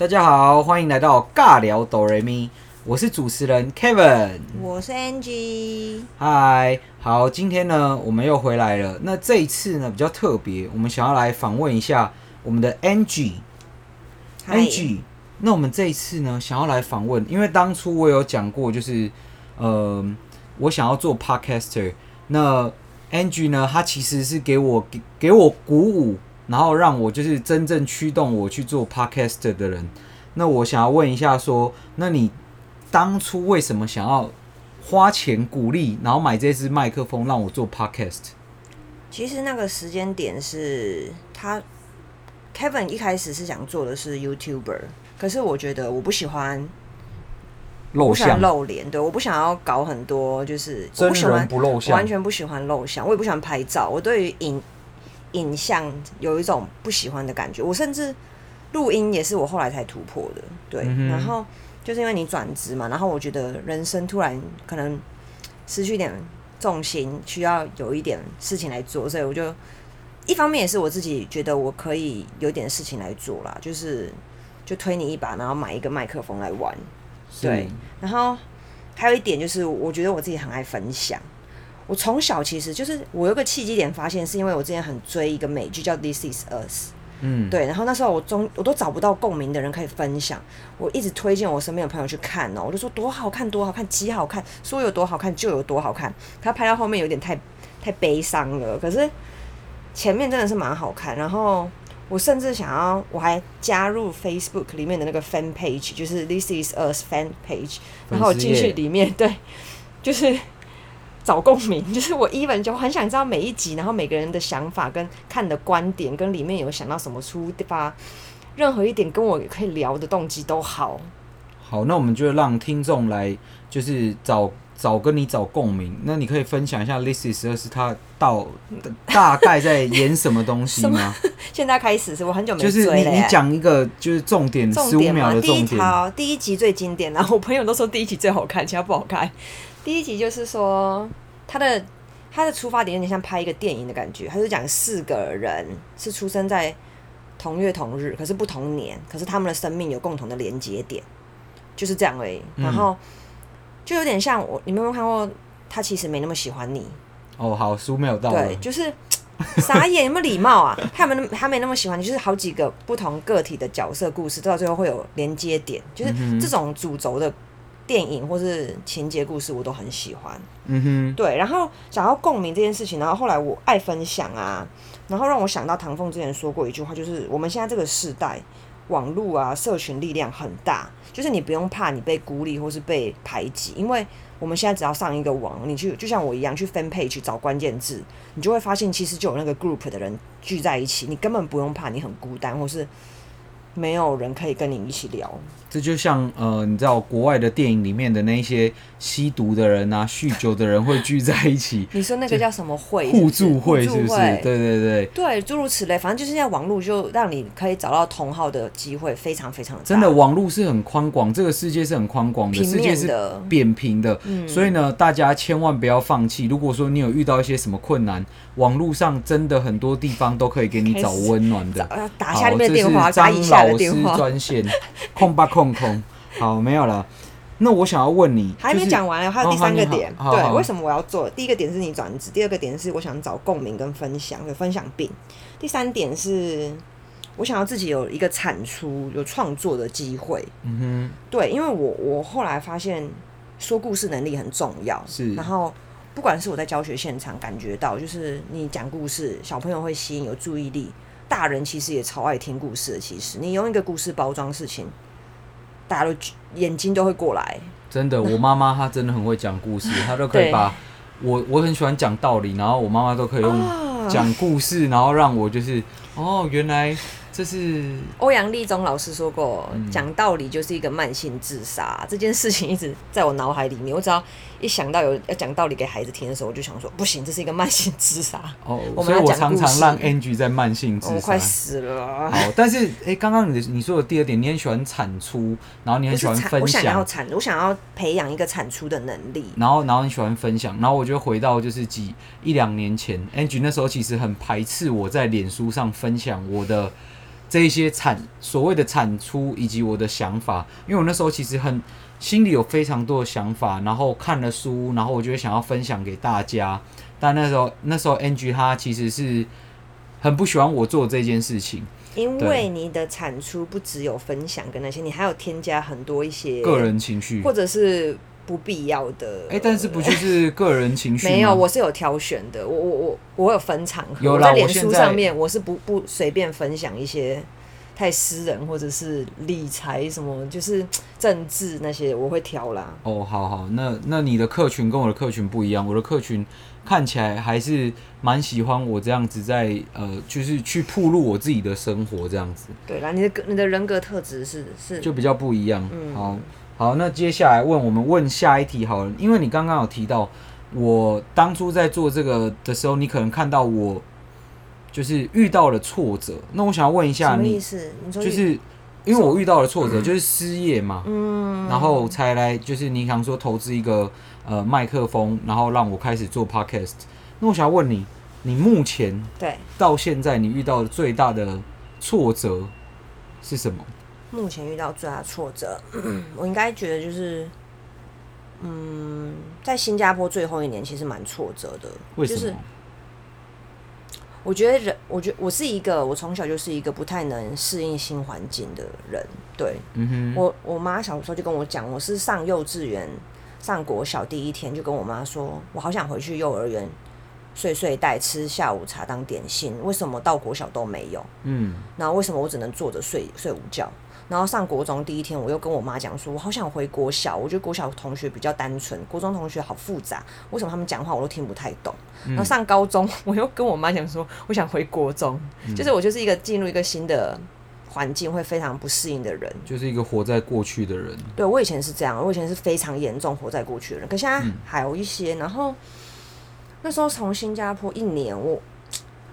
大家好，欢迎来到尬聊哆瑞咪，我是主持人 Kevin，我是 Angie，嗨，好，今天呢我们又回来了，那这一次呢比较特别，我们想要来访问一下我们的 Angie，Angie，那我们这一次呢想要来访问，因为当初我有讲过，就是呃我想要做 Podcaster，那 Angie 呢她其实是给我给给我鼓舞。然后让我就是真正驱动我去做 podcast 的人。那我想要问一下，说，那你当初为什么想要花钱鼓励，然后买这支麦克风让我做 podcast？其实那个时间点是他 Kevin 一开始是想做的是 YouTuber，可是我觉得我不喜欢露相露脸，对，我不想要搞很多，就是真人不露相，完全不喜欢露相，我也不喜欢拍照，我对于影。影像有一种不喜欢的感觉，我甚至录音也是我后来才突破的，对。嗯、然后就是因为你转职嘛，然后我觉得人生突然可能失去一点重心，需要有一点事情来做，所以我就一方面也是我自己觉得我可以有点事情来做啦，就是就推你一把，然后买一个麦克风来玩，对。然后还有一点就是，我觉得我自己很爱分享。我从小其实就是我有个契机点发现，是因为我之前很追一个美剧叫《This Is Us》，嗯，对，然后那时候我中我都找不到共鸣的人可以分享，我一直推荐我身边的朋友去看哦，我就说多好看多好看，极好看，说有多好看就有多好看。他拍到后面有点太太悲伤了，可是前面真的是蛮好看。然后我甚至想要我还加入 Facebook 里面的那个 Fan Page，就是 This Is Us Fan Page，然后我进去里面，对，就是。找共鸣，就是我 even 就很想知道每一集，然后每个人的想法跟看的观点，跟里面有想到什么出发，任何一点跟我可以聊的动机都好。好，那我们就让听众来，就是找找跟你找共鸣。那你可以分享一下《This Is Us》他 到大概在演什么东西吗？现在开始是我很久没。就是你你讲一个就是重点十五秒的重点。第一条第一集最经典，然后我朋友都说第一集最好看，其他不好看。第一集就是说，他的他的出发点有点像拍一个电影的感觉，他就讲四个人是出生在同月同日，可是不同年，可是他们的生命有共同的连接点，就是这样而已。然后就有点像我，你们有没有看过？他其实没那么喜欢你。哦，好，书没有到。对，就是傻眼，有没有礼貌啊？他没他没那么喜欢你，就是好几个不同个体的角色故事，到最后会有连接点，就是这种主轴的。电影或是情节故事我都很喜欢，嗯哼，对。然后想要共鸣这件事情，然后后来我爱分享啊，然后让我想到唐凤之前说过一句话，就是我们现在这个时代，网络啊，社群力量很大，就是你不用怕你被孤立或是被排挤，因为我们现在只要上一个网，你去就像我一样去 fan page 去找关键字，你就会发现其实就有那个 group 的人聚在一起，你根本不用怕你很孤单或是。没有人可以跟你一起聊，这就像呃，你知道国外的电影里面的那些吸毒的人啊、酗酒的人会聚在一起。你说那个叫什么会？互助会是不是？对对对对，诸如此类，反正就是现在网络就让你可以找到同好的机会非常非常的。真的，网络是很宽广，这个世界是很宽广的，的，世界是扁平的。嗯，所以呢，大家千万不要放弃。如果说你有遇到一些什么困难，网络上真的很多地方都可以给你找温暖的。打下面的电话，张老师专线，空吧空空。好，没有了。那我想要问你，还没讲完，还有第三个点。对，为什么我要做？第一个点是你转职，第二个点是我想找共鸣跟分享，有分享病。第三点是我想要自己有一个产出、有创作的机会。嗯哼，对，因为我我后来发现说故事能力很重要。是，然后。不管是我在教学现场感觉到，就是你讲故事，小朋友会吸引有注意力，大人其实也超爱听故事的。其实你用一个故事包装事情，大家都眼睛都会过来。真的，我妈妈她真的很会讲故事，她都可以 把我我很喜欢讲道理，然后我妈妈都可以用讲故事，然后让我就是哦，原来。这是欧阳立中老师说过，讲、嗯、道理就是一个慢性自杀。这件事情一直在我脑海里面。我只要一想到有要讲道理给孩子听的时候，我就想说，不行，这是一个慢性自杀。哦，所以我常常让 Angie 在慢性自杀。我快死了。好，但是哎，刚刚你的你说的第二点，你很喜欢产出，然后你很喜欢分享。我想要产，我想要培养一个产出的能力。然后，然后你喜欢分享，然后我就回到就是几一两年前，Angie 那时候其实很排斥我在脸书上分享我的。这一些产所谓的产出以及我的想法，因为我那时候其实很心里有非常多的想法，然后看了书，然后我就想要分享给大家。但那时候那时候 Angie 他其实是很不喜欢我做这件事情，因为你的产出不只有分享跟那些，你还有添加很多一些个人情绪，或者是不必要的。哎、欸，但是不就是 个人情绪？没有，我是有挑选的，我我我我有分场合，有啦，在脸书上面我是不不随便分享一些。太私人或者是理财什么，就是政治那些，我会挑啦。哦，好好，那那你的客群跟我的客群不一样，我的客群看起来还是蛮喜欢我这样子在呃，就是去铺露我自己的生活这样子。对啦，你的你的人格特质是是就比较不一样。嗯，好，好，那接下来问我们问下一题好了，因为你刚刚有提到，我当初在做这个的时候，你可能看到我。就是遇到了挫折，那我想要问一下你，什么意思？你说就是因为我遇到了挫折，就是失业嘛，嗯，然后才来就是你想说投资一个呃麦克风，然后让我开始做 podcast。那我想要问你，你目前对到现在你遇到的最大的挫折是什么？目前遇到最大的挫折，我应该觉得就是，嗯，在新加坡最后一年其实蛮挫折的，为什么？就是我觉得人，我觉得我是一个，我从小就是一个不太能适应新环境的人。对，嗯、我我妈小时候就跟我讲，我是上幼稚园、上国小第一天就跟我妈说，我好想回去幼儿园睡睡袋、吃下午茶当点心。为什么到国小都没有？嗯，然后为什么我只能坐着睡睡午觉？然后上国中第一天，我又跟我妈讲说，我好想回国小。我觉得国小同学比较单纯，国中同学好复杂。为什么他们讲话我都听不太懂？然后上高中，我又跟我妈讲说，我想回国中。就是我就是一个进入一个新的环境会非常不适应的人，就是一个活在过去的人。对，我以前是这样，我以前是非常严重活在过去的人，可现在还有一些。然后那时候从新加坡一年，我。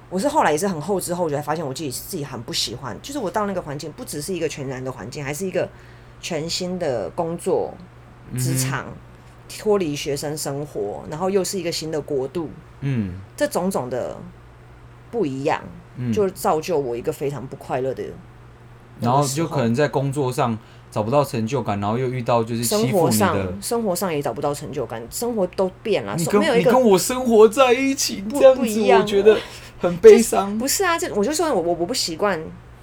我是后来也是很后知后觉，才发现我自己自己很不喜欢。就是我到那个环境，不只是一个全然的环境，还是一个全新的工作职场，脱离学生生活，然后又是一个新的国度。嗯，这种种的不一样，就造就我一个非常不快乐的。然后就可能在工作上找不到成就感，然后又遇到就是生活上生活上也找不到成就感，生活都变了。你跟你跟我生活在一起，这样子我觉得。很悲伤，不是啊，这我就说我我我不习惯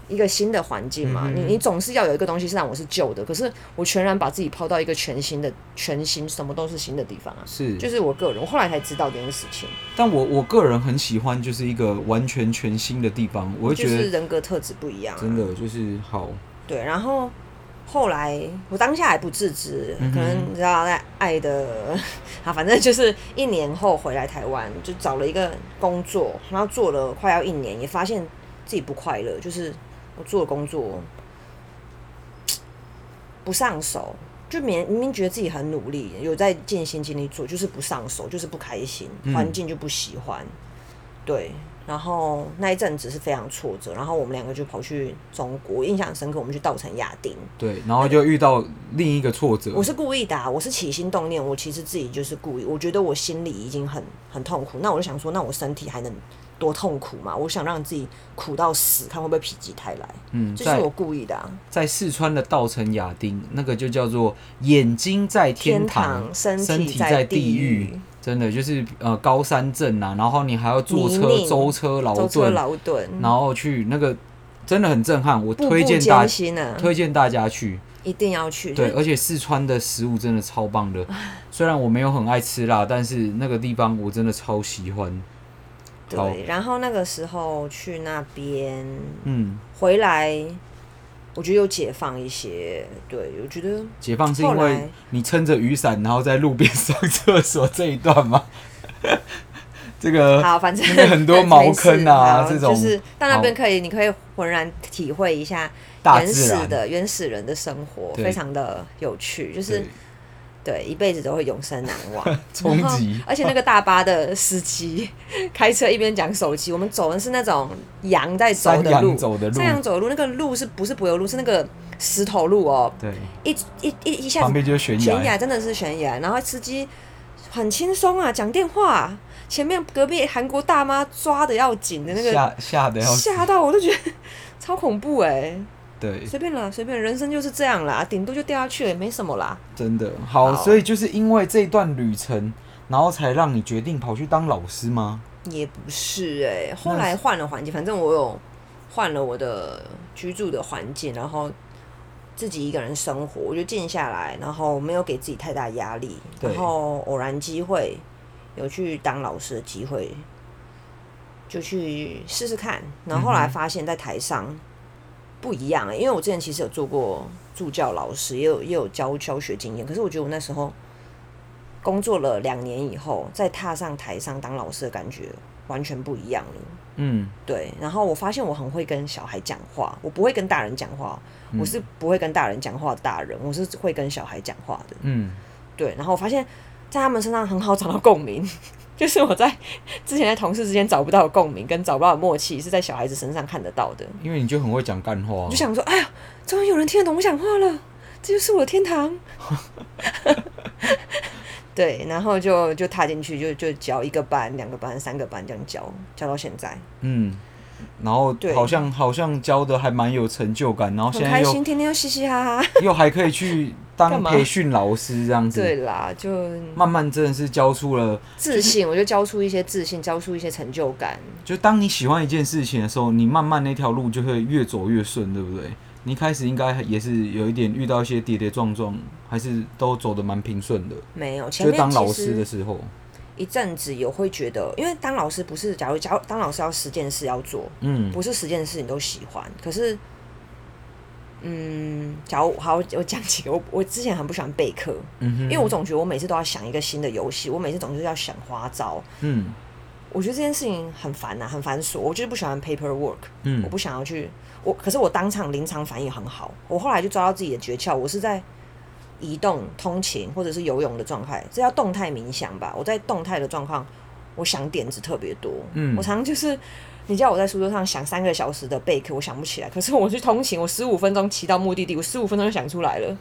一个新的环境嘛。嗯、你你总是要有一个东西是让我是旧的，可是我全然把自己抛到一个全新的、全新什么都是新的地方啊。是，就是我个人，我后来才知道这件事情。但我我个人很喜欢，就是一个完全全新的地方，我会觉得就是人格特质不一样、啊，真的就是好。对，然后。后来我当下还不自知，可能你知道在爱的，啊，反正就是一年后回来台湾，就找了一个工作，然后做了快要一年，也发现自己不快乐，就是我做的工作 不上手，就明明明觉得自己很努力，有在尽心尽力做，就是不上手，就是不开心，环境就不喜欢，对。然后那一阵子是非常挫折，然后我们两个就跑去中国，印象深刻。我们去稻城亚丁，对，然后就遇到另一个挫折。我是故意的啊，我是起心动念，我其实自己就是故意。我觉得我心里已经很很痛苦，那我就想说，那我身体还能多痛苦吗？我想让自己苦到死，看会不会否极泰来。嗯，这是我故意的啊。在四川的稻城亚丁，那个就叫做眼睛在天堂，天堂身体在地狱。真的就是呃高山镇啊，然后你还要坐车舟车劳顿，然后去那个真的很震撼，我推荐大家、啊、推荐大家去，一定要去。对，而且四川的食物真的超棒的，虽然我没有很爱吃辣，但是那个地方我真的超喜欢。对，然后那个时候去那边，嗯，回来。我觉得有解放一些，对，我觉得解放是因为你撑着雨伞，然后在路边 上厕所这一段吗？这个好，反正很多 茅坑啊，这种就是到那边可以，你可以浑然体会一下原始的原始人的生活，非常的有趣，就是。对，一辈子都会永生难忘。冲击！而且那个大巴的司机开车一边讲手机，我们走的是那种羊在走的路，山羊走的路，那个路是不是柏油路？是那个石头路哦。对，一一一一下子旁边就是悬崖，悬崖真的是悬崖。然后司机很轻松啊，讲电话，前面隔壁韩国大妈抓的要紧的那个吓吓的要吓到我都觉得 超恐怖哎、欸。对，随便啦，随便，人生就是这样啦，顶多就掉下去了，也没什么啦。真的好，好，所以就是因为这段旅程，然后才让你决定跑去当老师吗？也不是哎、欸，后来换了环境，反正我有换了我的居住的环境，然后自己一个人生活，我就静下来，然后没有给自己太大压力，然后偶然机会有去当老师的机会，就去试试看，然后后来发现，在台上。嗯不一样因为我之前其实有做过助教老师，也有也有教教学经验。可是我觉得我那时候工作了两年以后，再踏上台上当老师的感觉完全不一样了。嗯，对。然后我发现我很会跟小孩讲话，我不会跟大人讲话，我是不会跟大人讲话的大人，我是会跟小孩讲话的。嗯，对。然后我发现，在他们身上很好找到共鸣。就是我在之前在同事之间找不到的共鸣，跟找不到的默契，是在小孩子身上看得到的。因为你就很会讲干话，我就想说，哎呀，终于有人听得懂我讲话了，这就是我的天堂。对，然后就就踏进去，就就教一个班、两个班、三个班这样教，教到现在。嗯。然后好像好像教的还蛮有成就感，然后现在又开心，天天又嘻嘻哈哈，又还可以去当培训老师这样子。对啦，就慢慢真的是教出了自信，我就教出一些自信，教出一些成就感。就当你喜欢一件事情的时候，你慢慢那条路就会越走越顺，对不对？你一开始应该也是有一点遇到一些跌跌撞撞，还是都走的蛮平顺的？没有，就当老师的时候。一阵子有会觉得，因为当老师不是，假如假如当老师要十件事要做，嗯，不是十件事你都喜欢。可是，嗯，假如好，我讲几个，我我之前很不喜欢备课，嗯哼，因为我总觉得我每次都要想一个新的游戏，我每次总是要想花招，嗯，我觉得这件事情很烦呐，很繁琐，我就是不喜欢 paperwork，嗯，我不想要去，我可是我当场临场反应很好，我后来就抓到自己的诀窍，我是在。移动、通勤或者是游泳的状态，这叫动态冥想吧。我在动态的状况，我想点子特别多。嗯，我常常就是，你叫我在书桌上想三个小时的备课，我想不起来。可是我去通勤，我十五分钟骑到目的地，我十五分钟就想出来了。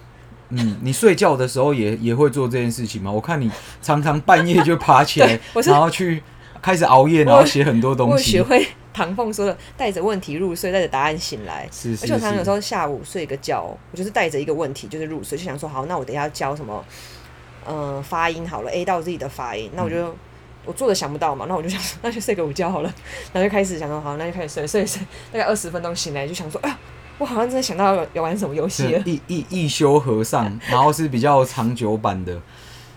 嗯，你睡觉的时候也也会做这件事情吗？我看你常常半夜就爬起来，然后去开始熬夜，然后写很多东西。我学会。唐凤说的：“带着问题入睡，带着答案醒来。是是是”而且我常常有时候下午睡个觉，我就是带着一个问题就是入睡，就想说好，那我等一下要教什么？呃，发音好了，A 到 Z 的发音。那我就、嗯、我做的想不到嘛，那我就想说 那就睡个午觉好了。然后就开始想说好，那就开始睡睡睡，大概二十分钟醒来就想说，哎呀，我好像真的想到要玩什么游戏了。一一一休和尚，然后是比较长久版的。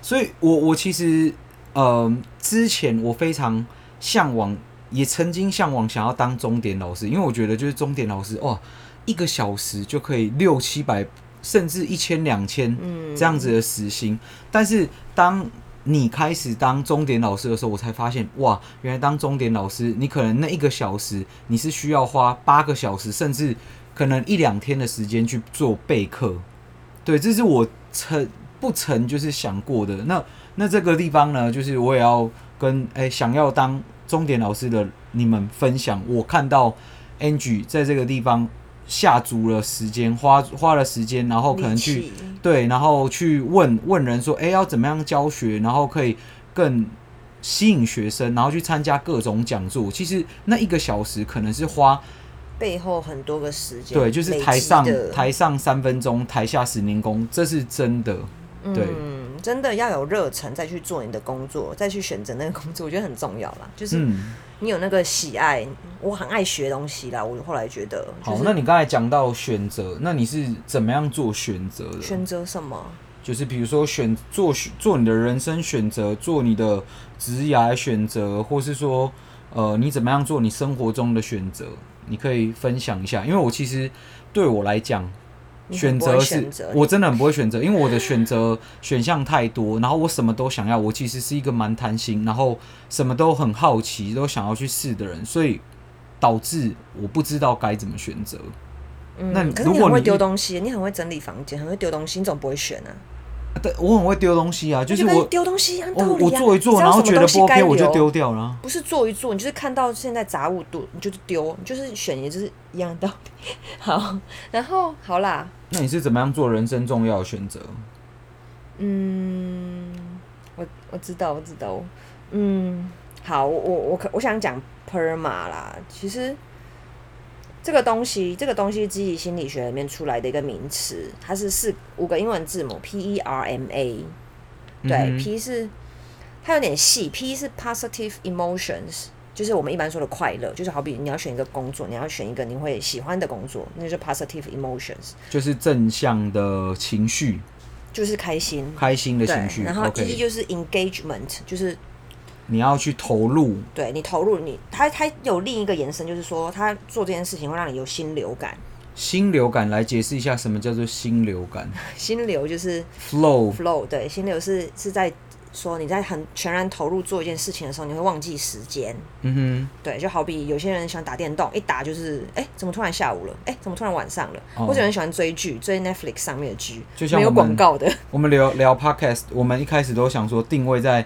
所以我我其实呃之前我非常向往。也曾经向往想要当钟点老师，因为我觉得就是钟点老师哇，一个小时就可以六七百，甚至一千两千嗯这样子的时薪。嗯。但是当你开始当钟点老师的时候，我才发现哇，原来当钟点老师，你可能那一个小时你是需要花八个小时，甚至可能一两天的时间去做备课。对，这是我曾不曾就是想过的。那那这个地方呢，就是我也要跟诶、想要当。钟点老师的你们分享，我看到 Angie 在这个地方下足了时间，花花了时间，然后可能去对，然后去问问人说，哎、欸，要怎么样教学，然后可以更吸引学生，然后去参加各种讲座。其实那一个小时可能是花背后很多个时间，对，就是台上台上三分钟，台下十年功，这是真的，对。嗯真的要有热忱，再去做你的工作，再去选择那个工作，我觉得很重要啦。就是你有那个喜爱，嗯、我很爱学东西啦。我后来觉得，好，那你刚才讲到选择，那你是怎么样做选择的？选择什么？就是比如说选做做你的人生选择，做你的职业选择，或是说呃，你怎么样做你生活中的选择？你可以分享一下，因为我其实对我来讲。选择是我真的很不会选择，因为我的选择选项太多，然后我什么都想要。我其实是一个蛮贪心，然后什么都很好奇，都想要去试的人，所以导致我不知道该怎么选择。嗯，那可是你很会丢东西，你很会整理房间，很会丢东西，你怎么不会选呢？对，我很会丢东西啊，就是我丢东西一样道理啊。我做一做，然后觉得不 OK，我就丢掉了。不是做一做，你就是看到现在杂物多，你就是丢，你就是选，也就是一样道理。好，然后好啦。那你是怎么样做人生重要的选择？嗯，我我知道，我知道。嗯，好，我我可我想讲 PERMA 啦，其实这个东西，这个东西积极心理学里面出来的一个名词，它是四五个英文字母 P E R M A，对、嗯、P 是它有点细，P 是 positive emotions，就是我们一般说的快乐，就是好比你要选一个工作，你要选一个你会喜欢的工作，那就是 positive emotions，就是正向的情绪，就是开心，开心的情绪。然后 E 就是 engagement，就是。你要去投入，对你投入你，他他有另一个延伸，就是说他做这件事情会让你有心流感。心流感来解释一下什么叫做心流感？心流就是 flow flow，对，心流是是在说你在很全然投入做一件事情的时候，你会忘记时间。嗯哼，对，就好比有些人喜欢打电动，一打就是哎、欸，怎么突然下午了？哎、欸，怎么突然晚上了？哦、或者有人喜欢追剧，追 Netflix 上面的剧，就像没有广告的。我们聊聊 podcast，我们一开始都想说定位在。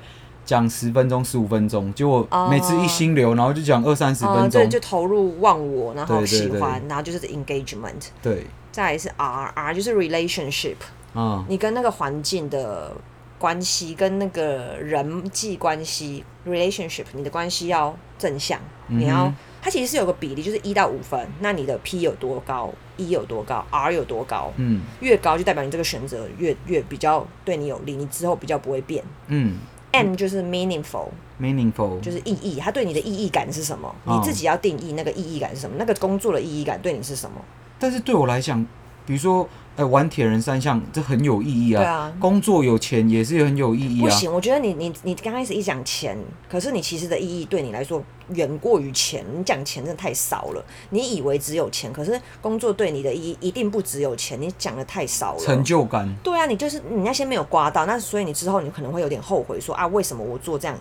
讲十分钟、十五分钟，结果每次一心流，然后就讲二三十分钟，对、嗯，就投入忘我，然后喜欢，然后就是 engagement。对，再来是 R，R 就是 relationship，嗯，你跟那个环境的关系，跟那个人际关系 relationship，你的关系要正向，你要、嗯、它其实是有个比例，就是一到五分，那你的 P 有多高，E 有多高，R 有多高，嗯，越高就代表你这个选择越越比较对你有利，你之后比较不会变，嗯。M 就是 meaningful，meaningful 就是意义，它对你的意义感是什么？你自己要定义那个意义感是什么？那个工作的意义感对你是什么？但是对我来讲，比如说。哎，玩铁人三项这很有意义啊！对啊，工作有钱也是很有意义啊。不行，我觉得你你你刚开始一讲钱，可是你其实的意义对你来说远过于钱。你讲钱真的太少了，你以为只有钱，可是工作对你的意义一定不只有钱。你讲的太少了，成就感。对啊，你就是你那些没有刮到，那所以你之后你可能会有点后悔说，说啊，为什么我做这样？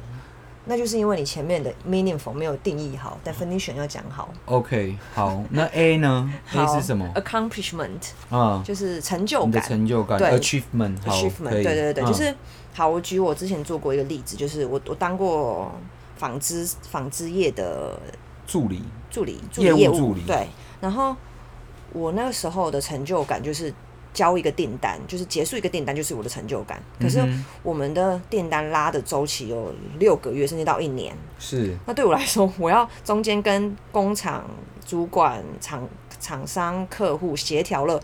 那就是因为你前面的 meaningful 没有定义好，definition 要讲好。OK，好，那 A 呢？A 是什么？accomplishment 啊，就是成就感。成就感。对，achievement。achievement，对对对就是好。我举我之前做过一个例子，就是我我当过纺织纺织业的助理，助理，助理业务助理。对，然后我那个时候的成就感就是。交一个订单，就是结束一个订单，就是我的成就感。可是我们的订单拉的周期有六个月，甚至到一年。是。那对我来说，我要中间跟工厂主管、厂厂商、客户协调了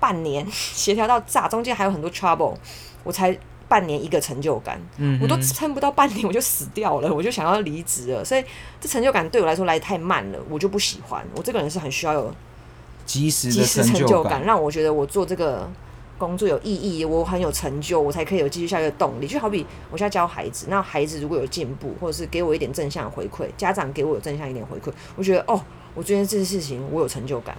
半年，协调到炸，中间还有很多 trouble，我才半年一个成就感。嗯。我都撑不到半年，我就死掉了，我就想要离职了。所以这成就感对我来说来得太慢了，我就不喜欢。我这个人是很需要有。及时的成就感让我觉得我做这个工作有意义，我很有成就，我才可以有继续下去的动力。就好比我现在教孩子，那孩子如果有进步，或者是给我一点正向回馈，家长给我有正向一点回馈，我觉得哦，我觉得这件事情我有成就感。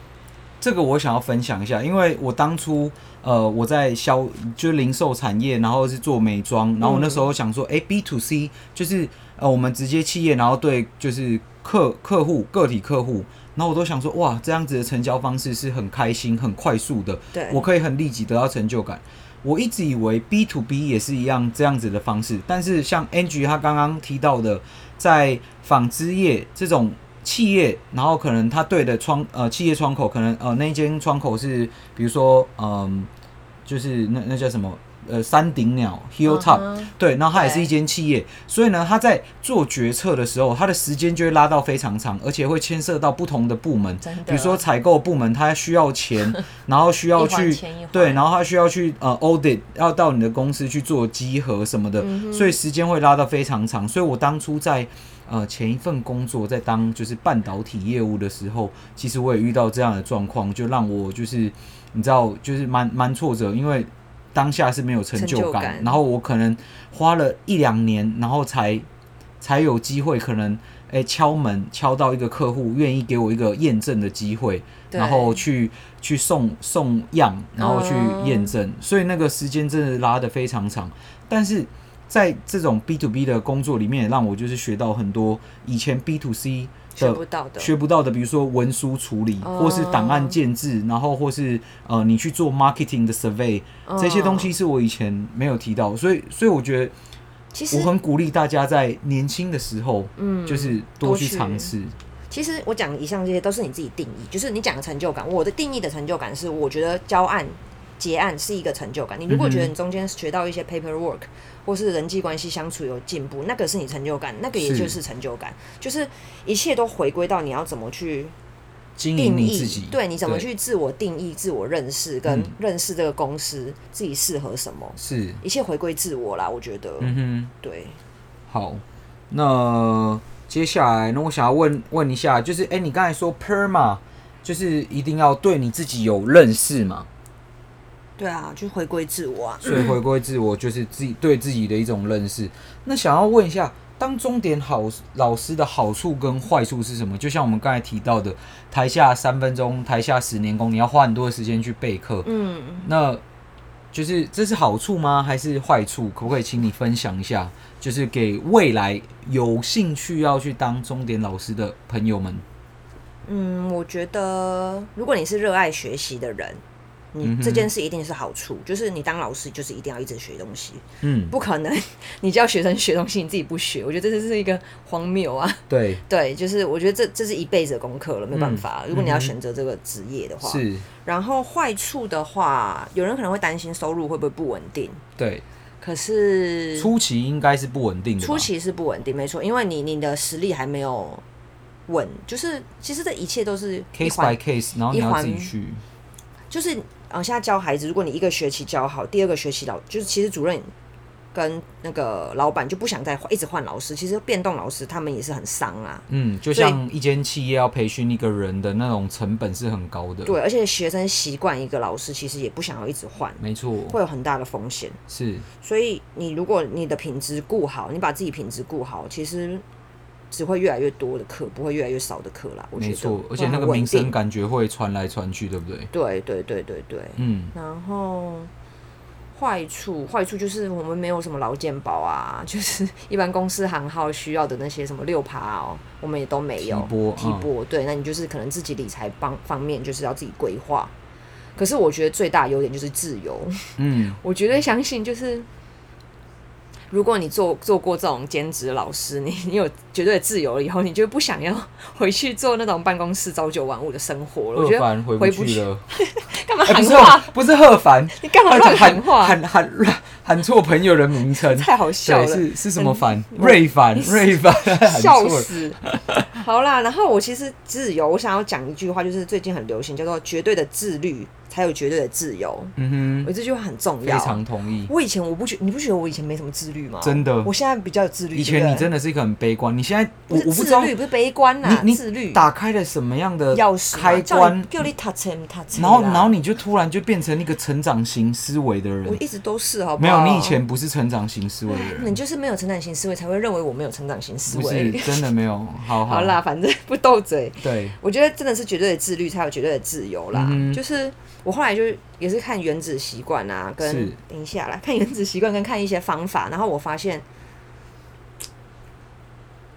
这个我想要分享一下，因为我当初呃我在销就是零售产业，然后是做美妆，然后我那时候想说，哎、嗯、B to C 就是呃我们直接企业，然后对就是客客户个体客户。然后我都想说，哇，这样子的成交方式是很开心、很快速的，对，我可以很立即得到成就感。我一直以为 B to B 也是一样这样子的方式，但是像 Angie 他刚刚提到的，在纺织业这种企业，然后可能他对的窗呃企业窗口，可能呃那间窗口是比如说嗯、呃，就是那那叫什么？呃，山顶鸟 Hilltop，、uh huh. 对，然后它也是一间企业，所以呢，它在做决策的时候，它的时间就会拉到非常长，而且会牵涉到不同的部门，比如说采购部门，它需要钱，然后需要去对，然后它需要去呃 audit，要到你的公司去做稽核什么的，嗯、所以时间会拉到非常长。所以我当初在呃前一份工作在当就是半导体业务的时候，其实我也遇到这样的状况，就让我就是你知道，就是蛮蛮挫折，因为。当下是没有成就感，然后我可能花了一两年，然后才才有机会，可能诶、欸、敲门敲到一个客户愿意给我一个验证的机会，然后去去送送样，然后去验证，嗯、所以那个时间真的拉得非常长。但是在这种 B to B 的工作里面，让我就是学到很多以前 B to C。学不到的，学不到的，比如说文书处理，或是档案建制，然后或是呃，你去做 marketing 的 survey，这些东西是我以前没有提到，所以所以我觉得，其实我很鼓励大家在年轻的时候，嗯，就是多去尝试。其实我讲以上这些都是你自己定义，就是你讲的成就感。我的定义的成就感是，我觉得教案结案是一个成就感。你如果觉得你中间学到一些 paperwork，或是人际关系相处有进步，那个是你成就感，那个也就是。成就感，是就是一切都回归到你要怎么去定义你自己，对，你怎么去自我定义、自我认识跟认识这个公司、嗯、自己适合什么，是。一切回归自我啦。我觉得，嗯哼，对。好，那接下来，那我想要问问一下，就是，哎、欸，你刚才说 PERMA，就是一定要对你自己有认识吗？对啊，就回归自我啊。所以回归自我就是自己对自己的一种认识。那想要问一下，当钟点好老师的好处跟坏处是什么？就像我们刚才提到的，台下三分钟，台下十年功，你要花很多的时间去备课。嗯，那就是这是好处吗？还是坏处？可不可以请你分享一下？就是给未来有兴趣要去当钟点老师的朋友们。嗯，我觉得如果你是热爱学习的人，你这件事一定是好处。嗯、就是你当老师就是一定要一直学东西。嗯，不可能 你教学生学东西，你自己不学。我觉得这是一个荒谬啊。对 对，就是我觉得这这是一辈子的功课了，没办法。嗯、如果你要选择这个职业的话，是。然后坏处的话，有人可能会担心收入会不会不稳定。对。可是初期应该是不稳定的，初期是不稳定，没错，因为你你的实力还没有稳，就是其实这一切都是 case by case，然后你要自己去，就是呃，现在教孩子，如果你一个学期教好，第二个学期老就是其实主任。跟那个老板就不想再一直换老师，其实变动老师他们也是很伤啊。嗯，就像一间企业要培训一个人的那种成本是很高的。对，而且学生习惯一个老师，其实也不想要一直换。没错，会有很大的风险。是，所以你如果你的品质顾好，你把自己品质顾好，其实只会越来越多的课，不会越来越少的课啦。我觉得，没错，而且那个名声感觉会传来传去，对不对？对对对对对，嗯，然后。坏处，坏处就是我们没有什么劳健保啊，就是 一般公司行号需要的那些什么六趴哦，我们也都没有。提拨，提拨，对，那你就是可能自己理财方方面就是要自己规划。可是我觉得最大优点就是自由，嗯，我绝对相信就是。如果你做做过这种兼职老师，你你有绝对自由了以后，你就不想要回去做那种办公室朝九晚五的生活了。我觉得回不去了，干嘛喊话？不是贺凡，你干嘛乱喊话？喊喊喊错朋友的名称，太好笑了。是是什么凡？瑞凡，瑞凡，笑死。好啦，然后我其实自由，我想要讲一句话，就是最近很流行，叫做绝对的自律。才有绝对的自由。嗯哼，我这句话很重要。非常同意。我以前我不觉，你不觉得我以前没什么自律吗？真的。我现在比较有自律。以前你真的是一个很悲观，你现在我我不知道。自律不是悲观呐，你自律。打开了什么样的钥匙开关？然后然后你就突然就变成一个成长型思维的人。我一直都是，好不好？没有，你以前不是成长型思维的人。你就是没有成长型思维，才会认为我没有成长型思维。真的没有。好 好啦，反正不斗嘴。对，我觉得真的是绝对的自律，才有绝对的自由啦。就是。我后来就也是看原子习惯啊，跟一下来 看原子习惯，跟看一些方法，然后我发现，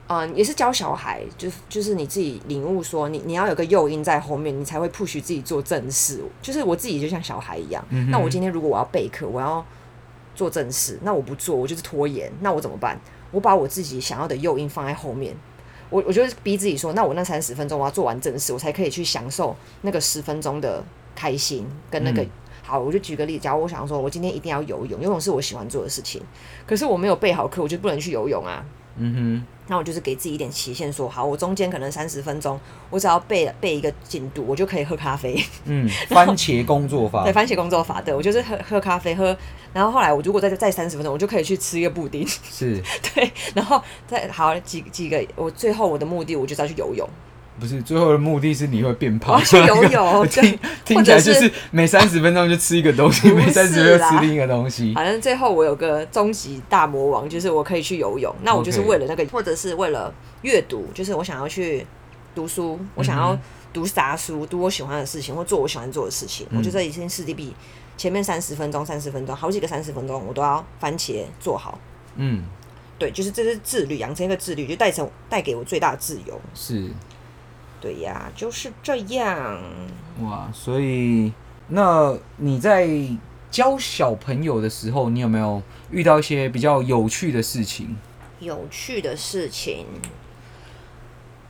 嗯，也是教小孩，就是就是你自己领悟说你，你你要有个诱因在后面，你才会 push 自己做正事。就是我自己就像小孩一样，嗯、那我今天如果我要备课，我要做正事，那我不做，我就是拖延，那我怎么办？我把我自己想要的诱因放在后面，我我就逼自己说，那我那三十分钟我要做完正事，我才可以去享受那个十分钟的。开心跟那个、嗯、好，我就举个例子，假如我想说，我今天一定要游泳，游泳是我喜欢做的事情，可是我没有备好课，我就不能去游泳啊。嗯哼，那我就是给自己一点期限说，说好，我中间可能三十分钟，我只要背背一个进度，我就可以喝咖啡。嗯，番茄工作法，对，番茄工作法，对，我就是喝喝咖啡喝，然后后来我如果再再三十分钟，我就可以去吃一个布丁。是，对，然后再好几几个，我最后我的目的，我就是要去游泳。不是，最后的目的是你会变胖。去游泳，听听起来就是每三十分钟就吃一个东西，每三十分钟吃另一个东西。反正最后我有个终极大魔王，就是我可以去游泳。那我就是为了那个，或者是为了阅读，就是我想要去读书，我想要读啥书，读我喜欢的事情，或做我喜欢做的事情。我觉得一件事情比前面三十分钟、三十分钟、好几个三十分钟，我都要番茄做好。嗯，对，就是这是自律，养成一个自律，就带成带给我最大的自由。是。对呀，就是这样。哇，所以那你在教小朋友的时候，你有没有遇到一些比较有趣的事情？有趣的事情，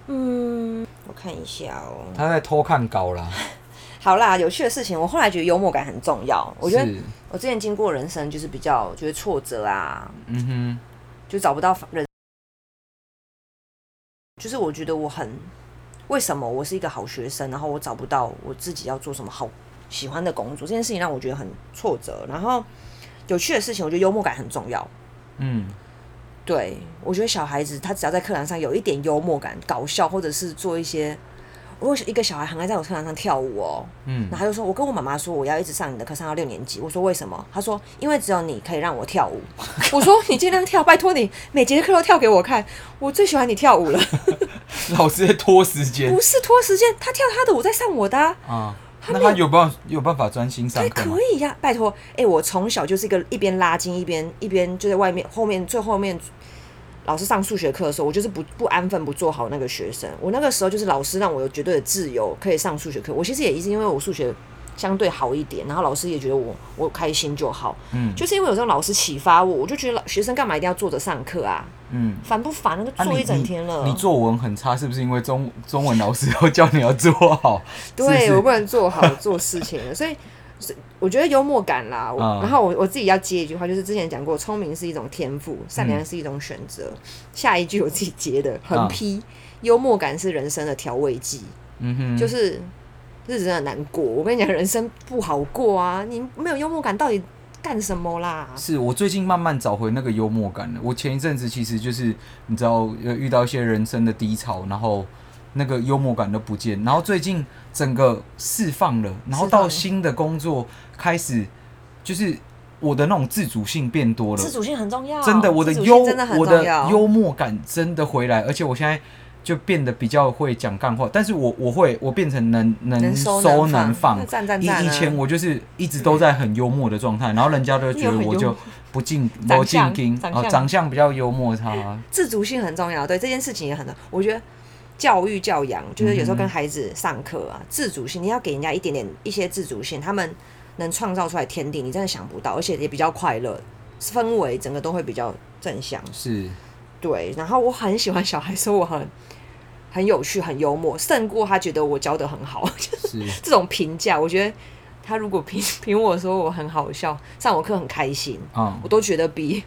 嗯，我看一下哦。他在偷看稿啦。好啦，有趣的事情，我后来觉得幽默感很重要。我觉得我之前经过人生就是比较觉得挫折啊，嗯哼，就找不到人，就是我觉得我很为什么我是一个好学生，然后我找不到我自己要做什么好喜欢的工作，这件事情让我觉得很挫折。然后有趣的事情，我觉得幽默感很重要。嗯，对，我觉得小孩子他只要在课堂上有一点幽默感、搞笑，或者是做一些。我一个小孩很爱在我课堂上跳舞哦，嗯，然后他就说：“我跟我妈妈说，我要一直上你的课，上到六年级。”我说：“为什么？”他说：“因为只有你可以让我跳舞。”我说：“你尽量跳，拜托你每节课都跳给我看，我最喜欢你跳舞了。”老师在拖时间，不是拖时间，他跳他的，我在上我的啊。啊那他有办法有办法专心上课？可以呀，拜托。哎，我从小就是一个一边拉筋一边一边就在外面后面最后面。老师上数学课的时候，我就是不不安分，不做好那个学生。我那个时候就是老师让我有绝对的自由，可以上数学课。我其实也一直因为我数学相对好一点，然后老师也觉得我我开心就好。嗯，就是因为有时候老师启发我，我就觉得学生干嘛一定要坐着上课啊？嗯，烦不烦？那个坐一整天了。啊、你，你作文很差，是不是因为中中文老师要教你要做好？对，是是我不能做好做事情了，所以。我觉得幽默感啦，嗯、然后我我自己要接一句话，就是之前讲过，聪明是一种天赋，善良是一种选择。嗯、下一句我自己接的，横批：嗯、幽默感是人生的调味剂。嗯哼，就是日子真的难过。我跟你讲，人生不好过啊！你没有幽默感，到底干什么啦？是我最近慢慢找回那个幽默感了。我前一阵子其实就是你知道，遇到一些人生的低潮，然后。那个幽默感都不见，然后最近整个释放了，然后到新的工作开始，就是我的那种自主性变多了。自主性很重要，真的，我的幽我的幽默感真的回来，而且我现在就变得比较会讲干话，但是我我会我变成能能收能放。以以前我就是一直都在很幽默的状态，然后人家都觉得我就不进不进京啊，长相比较幽默，他自主性很重要，对这件事情也很重要，我觉得。教育教养就是有时候跟孩子上课啊，嗯、自主性你要给人家一点点一些自主性，他们能创造出来天地，你真的想不到，而且也比较快乐，氛围整个都会比较正向。是，对。然后我很喜欢小孩说我很很有趣、很幽默，胜过他觉得我教的很好。是 这种评价，我觉得他如果评评我说我很好笑，上我课很开心，嗯，我都觉得比。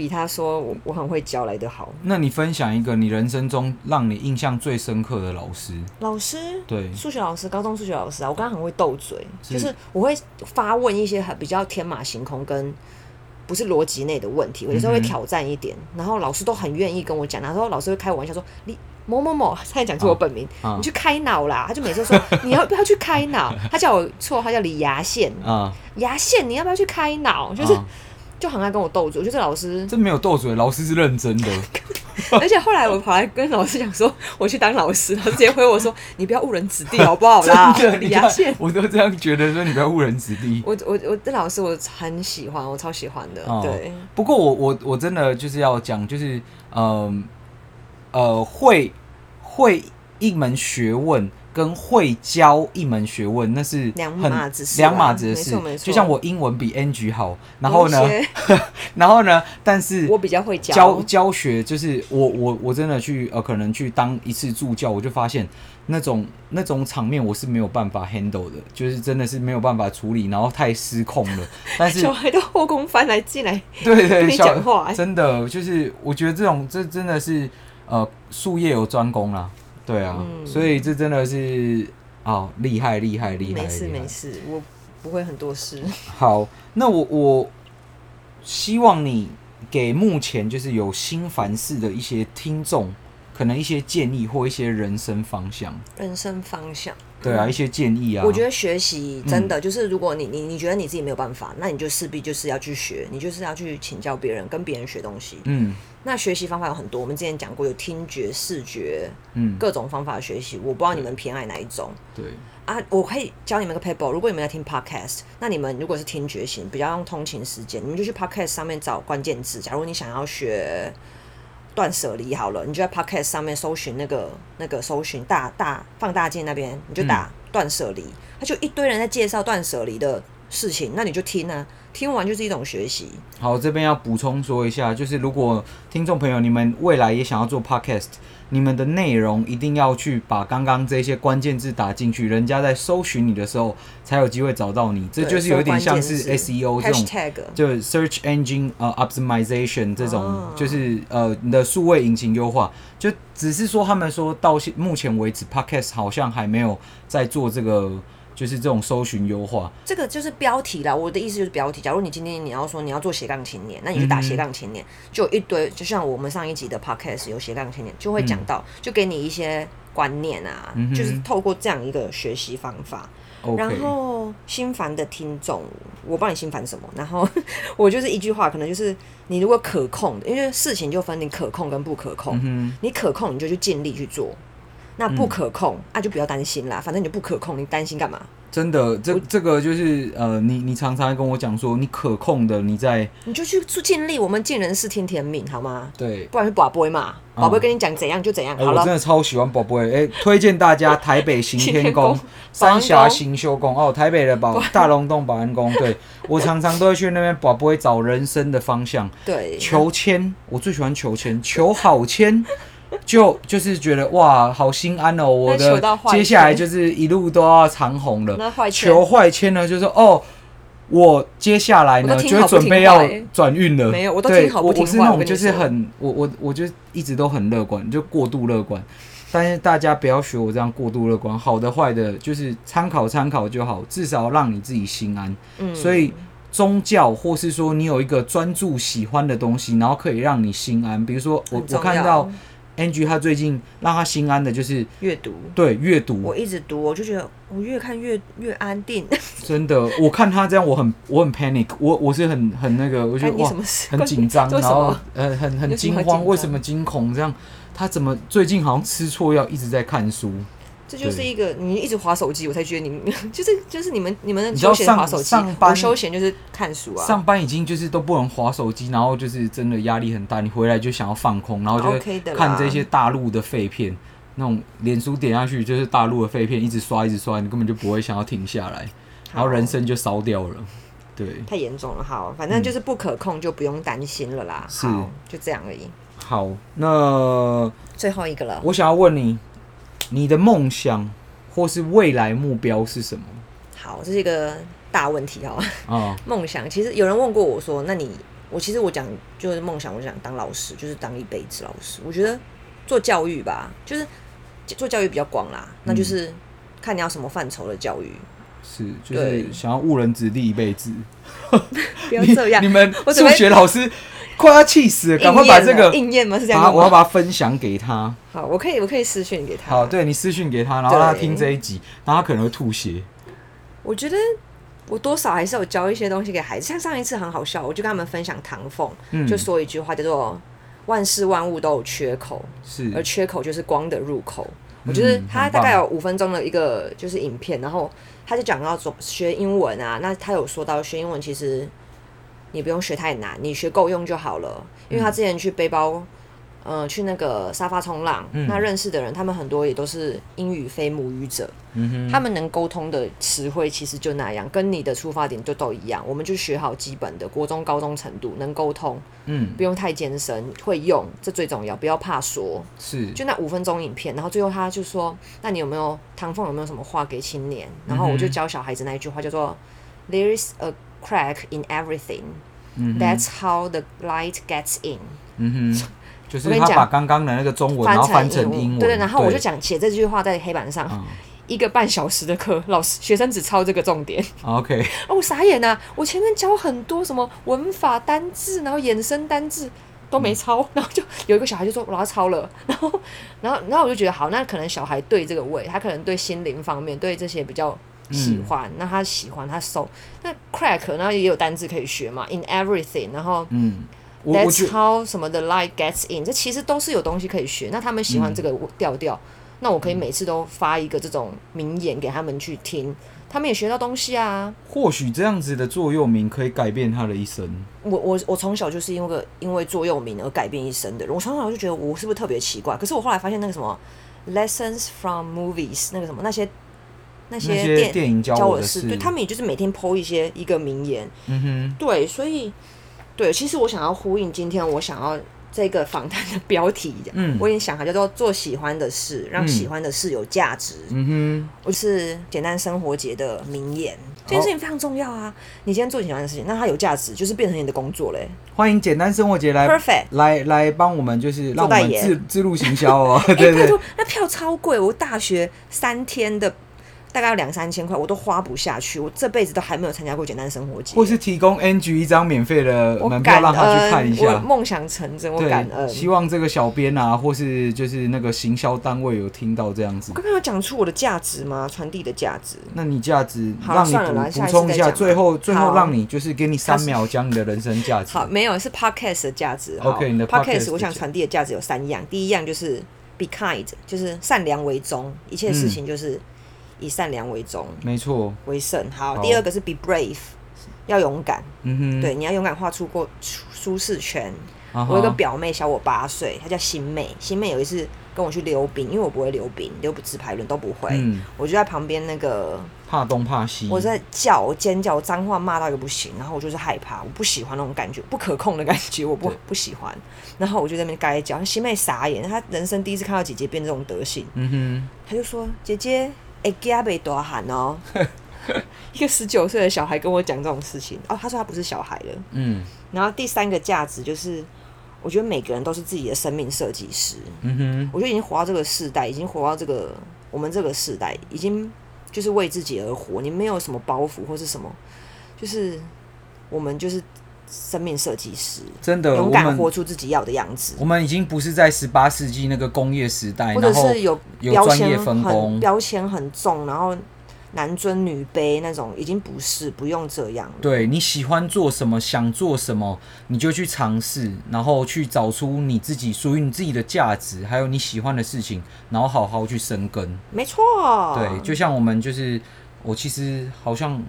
比他说我我很会教来的好。那你分享一个你人生中让你印象最深刻的老师？老师，对，数学老师，高中数学老师啊。我刚刚很会斗嘴，就是我会发问一些很比较天马行空跟不是逻辑内的问题，我有时候会挑战一点，嗯、然后老师都很愿意跟我讲。然后老师会开玩笑说：“你某某某，他也讲出我本名，啊、你去开脑啦。”他就每次说：“你要不要去开脑？”他叫我错，他叫李牙线啊，牙线，你要不要去开脑？就是。啊就很爱跟我斗嘴，我觉得这老师真没有斗嘴，老师是认真的。而且后来我跑来跟老师讲说，我去当老师，老师直接回我说：“你不要误人子弟，好不好啦？” 李牙线，我都这样觉得，说你不要误人子弟。我我我这老师我很喜欢，我超喜欢的。哦、对，不过我我我真的就是要讲，就是嗯呃，呃会会一门学问。跟会教一门学问，那是两码子事，两码子的事。就像我英文比 Angie 好，然后呢，然后呢，但是我比较会教教教学，就是我我我真的去呃，可能去当一次助教，我就发现那种那种场面我是没有办法 handle 的，就是真的是没有办法处理，然后太失控了。但是小孩都后空翻来进来，对对对，讲话真的就是我觉得这种这真的是呃术业有专攻啦。对啊，嗯、所以这真的是哦，厉害厉害厉害！没事没事，我不会很多事。好，那我我希望你给目前就是有心烦事的一些听众，可能一些建议或一些人生方向。人生方向。对啊，一些建议啊。我觉得学习真的就是，如果你你你觉得你自己没有办法，那你就势必就是要去学，你就是要去请教别人，跟别人学东西。嗯。那学习方法有很多，我们之前讲过，有听觉、视觉，嗯，各种方法学习。我不知道你们偏爱哪一种。对。啊，我可以教你们个 paper。如果你们在听 podcast，那你们如果是听觉型，比较用通勤时间，你们就去 podcast 上面找关键字。假如你想要学。断舍离好了，你就在 Podcast 上面搜寻那个那个搜寻大大放大镜那边，你就打断舍离，他就一堆人在介绍断舍离的事情，那你就听啊，听完就是一种学习。好，这边要补充说一下，就是如果听众朋友你们未来也想要做 podcast，你们的内容一定要去把刚刚这些关键字打进去，人家在搜寻你的时候才有机会找到你。这就是有点像是 SEO 这种 tag，，就 search engine 呃 optimization 这种，哦、就是呃你的数位引擎优化。就只是说他们说到现目前为止，podcast 好像还没有在做这个。就是这种搜寻优化，这个就是标题啦。我的意思就是标题。假如你今天你要说你要做斜杠青年，那你就打斜杠青年，嗯、就一堆。就像我们上一集的 podcast 有斜杠青年，就会讲到，嗯、就给你一些观念啊，嗯、就是透过这样一个学习方法。嗯、然后心烦的听众，我帮你心烦什么？然后 我就是一句话，可能就是你如果可控的，因为事情就分你可控跟不可控。嗯、你可控，你就去尽力去做。那不可控，那、嗯啊、就不要担心啦。反正你就不可控，你担心干嘛？真的，这这个就是呃，你你常常跟我讲说，你可控的，你在你就去尽力。我们尽人事，听天命，好吗？对，不然就宝贝嘛。宝贝跟你讲怎样就怎样。好了、欸，我真的超喜欢宝贝。哎，推荐大家台北行天宫、三峡行修宫哦，台北的宝 大龙洞保安宫。对，我常常都会去那边宝贝找人生的方向。对，求签，我最喜欢求签，求好签。就就是觉得哇，好心安哦！我的接下来就是一路都要长红了。求坏签呢，就是哦，我接下来呢，就准备要转运了。没有，我都听好不听坏。我是那种就是很，我我我就一直都很乐观，就过度乐观。但是大家不要学我这样过度乐观，好的坏的，就是参考参考就好，至少让你自己心安。嗯，所以宗教或是说你有一个专注喜欢的东西，然后可以让你心安。比如说我我看到。Angie 他最近让他心安的就是阅读，对阅读，我一直读，我就觉得我越看越越安定。真的，我看他这样，我很我很 panic，我我是很很那个，我觉得哇，很紧张，然后呃很很惊慌，为什么惊恐这样？他怎么最近好像吃错药，一直在看书？这就是一个你一直划手机，我才觉得你们 就是就是你们你们休闲划手机，我休闲就是看书啊。上班已经就是都不能划手机，然后就是真的压力很大。你回来就想要放空，然后就看这些大陆的废片，那种脸书点下去就是大陆的废片，一直刷一直刷，你根本就不会想要停下来，然后人生就烧掉了。对，太严重了。好，反正就是不可控，就不用担心了啦。是，就这样而已。好，那最后一个了，我想要问你。你的梦想或是未来目标是什么？好，这是一个大问题哦。啊，梦想其实有人问过我说：“那你我其实我讲就是梦想，我想当老师，就是当一辈子老师。我觉得做教育吧，就是做教育比较广啦，嗯、那就是看你要什么范畴的教育。是，就是想要误人子弟一辈子。不要这样，你，你们数学老师。快要气死了！赶快把这个应验吗？是这样吗？我要把它分享给他。好，我可以，我可以私讯给他。好，对你私讯给他，然后他听这一集，然后他可能会吐血。我觉得我多少还是有教一些东西给孩子，像上一次很好笑，我就跟他们分享唐凤，嗯、就说一句话叫做“万事万物都有缺口”，是，而缺口就是光的入口。嗯、我觉得他大概有五分钟的一个就是影片，然后他就讲到说学英文啊，那他有说到学英文其实。你不用学太难，你学够用就好了。因为他之前去背包，嗯、呃，去那个沙发冲浪，嗯、那认识的人，他们很多也都是英语非母语者，他们能沟通的词汇其实就那样，跟你的出发点就都一样。我们就学好基本的国中、高中程度能沟通，嗯，不用太艰深，会用这最重要，不要怕说。是，就那五分钟影片，然后最后他就说：“那你有没有唐凤有没有什么话给青年？”然后我就教小孩子那一句话叫做 “There is a crack in everything. That's how the light gets in。嗯哼，就是他把刚刚的那个中文，然后翻成英文。对对，然后我就讲写这句话在黑板上，一个半小时的课，老师学生只抄这个重点。OK。哦，我傻眼啊！我前面教很多什么文法、单字，然后衍生单字都没抄，然后就有一个小孩就说：“我要抄了。”然后，然后，然后我就觉得好，那可能小孩对这个位，他可能对心灵方面对这些比较。喜欢，那他喜欢他收。那 crack，然后也有单字可以学嘛，in everything，然后嗯，that's how 什么 the light gets in，这其实都是有东西可以学。那他们喜欢这个调调，嗯、那我可以每次都发一个这种名言给他们去听，他们也学到东西啊。或许这样子的座右铭可以改变他的一生。我我我从小就是因为个因为座右铭而改变一生的人。我从小就觉得我是不是特别奇怪？可是我后来发现那个什么 lessons from movies，那个什么那些。那些电电影教我的事，对他们也就是每天 po 一些一个名言，嗯哼，对，所以对，其实我想要呼应今天我想要这个访谈的标题，嗯，我已经想好叫做做喜欢的事，让喜欢的事有价值，嗯哼，我是简单生活节的名言，这件事情非常重要啊！你今天做喜欢的事情，那它有价值，就是变成你的工作嘞。欢迎简单生活节来，Perfect，来来帮我们就是让我们自自路行销哦，对对。对，那票超贵，我大学三天的。大概要两三千块，我都花不下去。我这辈子都还没有参加过简单生活节，或是提供 Angie 一张免费的门票，让他去看一下。我梦想成真，我感恩。希望这个小编啊，或是就是那个行销单位有听到这样子。我刚刚有讲出我的价值吗？传递的价值。那你价值，让你补补充一下，最后最后让你就是给你三秒讲你的人生价值。好，没有是 Podcast 的价值。OK，你的 Podcast 我想传递的价值有三样。第一样就是 Be kind，就是善良为宗，一切事情就是。以善良为宗，没错，为胜。好，第二个是 be brave，要勇敢。嗯哼，对，你要勇敢跨出过舒适圈。我有一个表妹小我八岁，她叫新妹。新妹有一次跟我去溜冰，因为我不会溜冰，溜不直排轮都不会。嗯，我就在旁边那个怕东怕西，我在叫，我尖叫，脏话骂到一个不行。然后我就是害怕，我不喜欢那种感觉，不可控的感觉，我不不喜欢。然后我就在那边该叫，新妹傻眼，她人生第一次看到姐姐变这种德行。嗯哼，她就说：“姐姐。”哎，加倍多喊哦！一个十九岁的小孩跟我讲这种事情哦，他说他不是小孩了。嗯，然后第三个价值就是，我觉得每个人都是自己的生命设计师。嗯哼，我觉得已经活到这个世代，已经活到这个我们这个世代，已经就是为自己而活。你没有什么包袱或是什么，就是我们就是。生命设计师，真的勇敢活出自己要的样子。我们已经不是在十八世纪那个工业时代，或者是有有专业分工，标签很重，然后男尊女卑那种，已经不是，不用这样。对，你喜欢做什么，想做什么，你就去尝试，然后去找出你自己属于你自己的价值，还有你喜欢的事情，然后好好去生根。没错，对，就像我们就是，我其实好像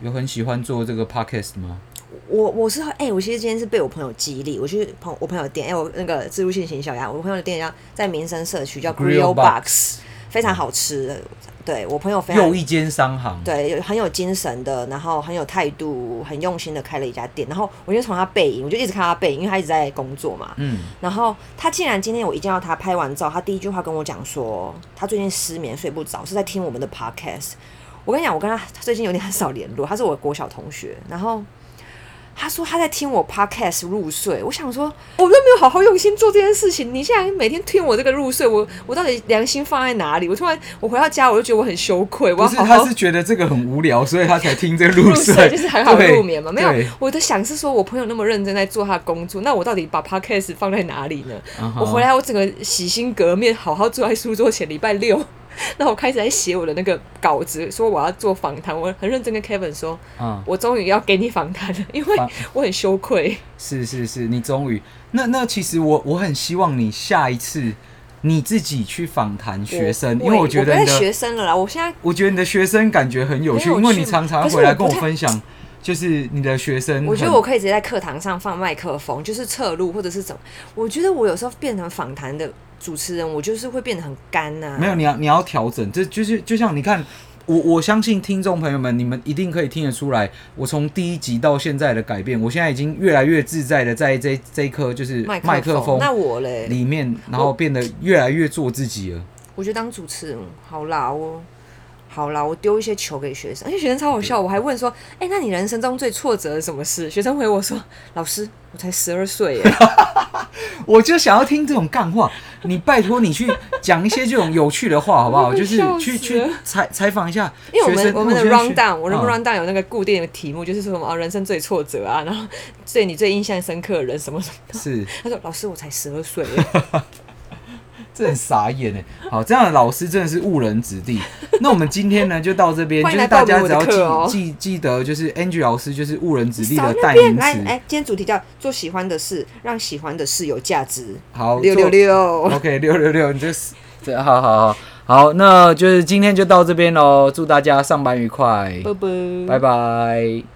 有很喜欢做这个 podcast 吗？我我是哎、欸，我其实今天是被我朋友激励，我去朋我朋友店，哎、欸，我那个自助性行小鸭，我朋友的店叫在民生社区叫 Grill Box，非常好吃。对我朋友非常又一间商行，对，很有精神的，然后很有态度，很用心的开了一家店。然后我就从他背影，我就一直看他背影，因为他一直在工作嘛。嗯。然后他竟然今天我一见到他拍完照，他第一句话跟我讲说，他最近失眠睡不着，是在听我们的 Podcast。我跟你讲，我跟他最近有点很 少联络，他是我国小同学，然后。他说他在听我 podcast 入睡，我想说我都没有好好用心做这件事情，你现在每天听我这个入睡，我我到底良心放在哪里？我突然我回到家我就觉得我很羞愧。不是，他是觉得这个很无聊，所以他才听这个入睡，入睡 就是很好入眠嘛。没有，我的想是说我朋友那么认真在做他的工作，那我到底把 podcast 放在哪里呢？Uh huh. 我回来我整个洗心革面，好好坐在书桌前，礼拜六。那我开始在写我的那个稿子，说我要做访谈，我很认真跟 Kevin 说，嗯，我终于要给你访谈了，因为我很羞愧。是是是，你终于。那那其实我我很希望你下一次你自己去访谈学生，因为我觉得你的学生了啦，我现在我觉得你的学生感觉很有趣，因为你常常回来跟我分享，就是你的学生。我觉得我可以直接在课堂上放麦克风，就是侧录或者是怎么。我觉得我有时候变成访谈的。主持人，我就是会变得很干呐、啊。没有，你要你要调整，这就是就像你看，我我相信听众朋友们，你们一定可以听得出来，我从第一集到现在的改变，我现在已经越来越自在的在这这一颗就是麦克风，那我嘞里面，然后变得越来越做自己了。我，我觉得当主持人好啦，我好啦，我丢一些球给学生，而且学生超好笑，我还问说，哎、欸，那你人生中最挫折的什么事？学生回我说，老师，我才十二岁耶。我就想要听这种干话，你拜托你去讲一些这种有趣的话好不好？就是去去采采访一下，因为我们我们的 run down，我的 run down 有那个固定的题目，就是说什么啊，人生最挫折啊，然后对你最印象深刻的人什么什么。是，他说老师我才十二岁。这很傻眼哎！好，这样的老师真的是误人子弟。那我们今天呢，就到这边，就是大家只要记记记得，就是 Angie 老师就是误人子弟的代名词。来，哎，今天主题叫做喜欢的事，让喜欢的事有价值。好，六六六，OK，六六六，你就是这，好好好，好，那就是今天就到这边喽。祝大家上班愉快，拜拜，拜拜。